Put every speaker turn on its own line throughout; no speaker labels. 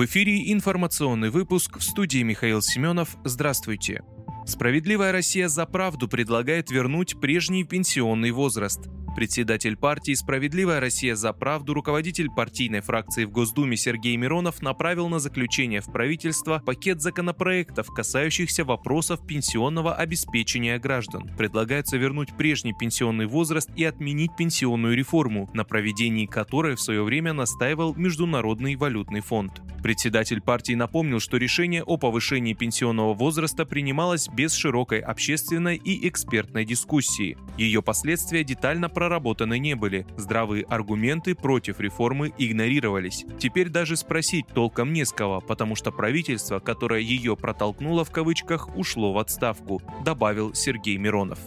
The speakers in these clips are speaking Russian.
В эфире информационный выпуск в студии Михаил Семенов. Здравствуйте. Справедливая Россия за правду предлагает вернуть прежний пенсионный возраст. Председатель партии «Справедливая Россия за правду», руководитель партийной фракции в Госдуме Сергей Миронов направил на заключение в правительство пакет законопроектов, касающихся вопросов пенсионного обеспечения граждан. Предлагается вернуть прежний пенсионный возраст и отменить пенсионную реформу, на проведении которой в свое время настаивал Международный валютный фонд. Председатель партии напомнил, что решение о повышении пенсионного возраста принималось без широкой общественной и экспертной дискуссии. Ее последствия детально проработаны не были, здравые аргументы против реформы игнорировались. Теперь даже спросить толком не с кого, потому что правительство, которое ее протолкнуло в кавычках, ушло в отставку, добавил Сергей Миронов.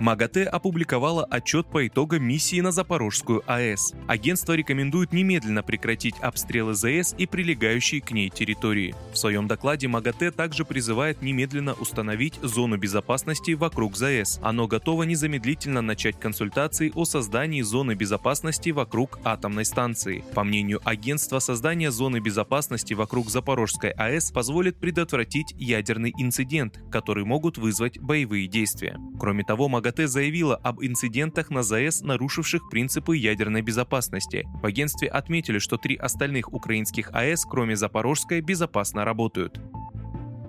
МАГАТЭ опубликовала отчет по итогам миссии на Запорожскую АЭС. Агентство рекомендует немедленно прекратить обстрелы ЗАЭС и прилегающие к ней территории. В своем докладе МАГАТЭ также призывает немедленно установить зону безопасности вокруг ЗАЭС. Оно готово незамедлительно начать консультации о создании зоны безопасности вокруг атомной станции. По мнению агентства, создание зоны безопасности вокруг Запорожской АЭС позволит предотвратить ядерный инцидент, который могут вызвать боевые действия. Кроме того, МАГАТЭ МАГАТЭ заявила об инцидентах на ЗАЭС, нарушивших принципы ядерной безопасности. В агентстве отметили, что три остальных украинских АЭС, кроме Запорожской, безопасно работают.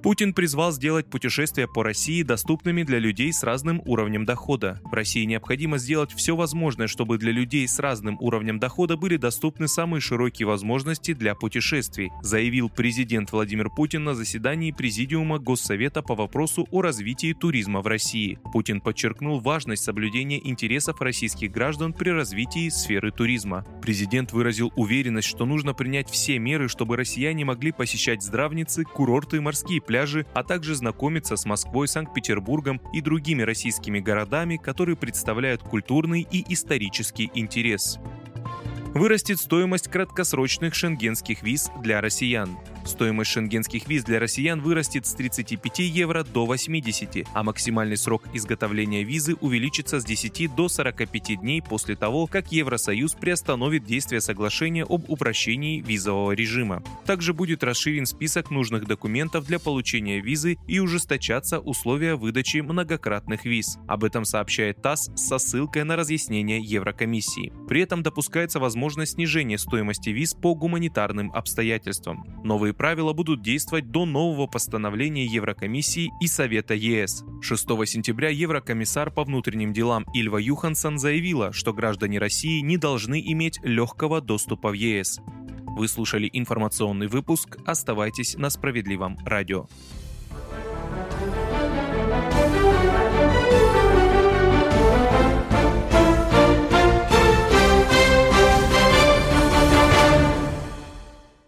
Путин призвал сделать путешествия по России доступными для людей с разным уровнем дохода. В России необходимо сделать все возможное, чтобы для людей с разным уровнем дохода были доступны самые широкие возможности для путешествий, заявил президент Владимир Путин на заседании Президиума Госсовета по вопросу о развитии туризма в России. Путин подчеркнул важность соблюдения интересов российских граждан при развитии сферы туризма. Президент выразил уверенность, что нужно принять все меры, чтобы россияне могли посещать здравницы, курорты, морские пляжи, пляжи, а также знакомиться с Москвой, Санкт-Петербургом и другими российскими городами, которые представляют культурный и исторический интерес. Вырастет стоимость краткосрочных шенгенских виз для россиян. Стоимость шенгенских виз для россиян вырастет с 35 евро до 80, а максимальный срок изготовления визы увеличится с 10 до 45 дней после того, как Евросоюз приостановит действие соглашения об упрощении визового режима. Также будет расширен список нужных документов для получения визы и ужесточатся условия выдачи многократных виз. Об этом сообщает ТАСС со ссылкой на разъяснение Еврокомиссии. При этом допускается возможность снижения стоимости виз по гуманитарным обстоятельствам. Новые правила будут действовать до нового постановления Еврокомиссии и Совета ЕС. 6 сентября Еврокомиссар по внутренним делам Ильва Юхансон заявила, что граждане России не должны иметь легкого доступа в ЕС. Вы слушали информационный выпуск. Оставайтесь на справедливом радио.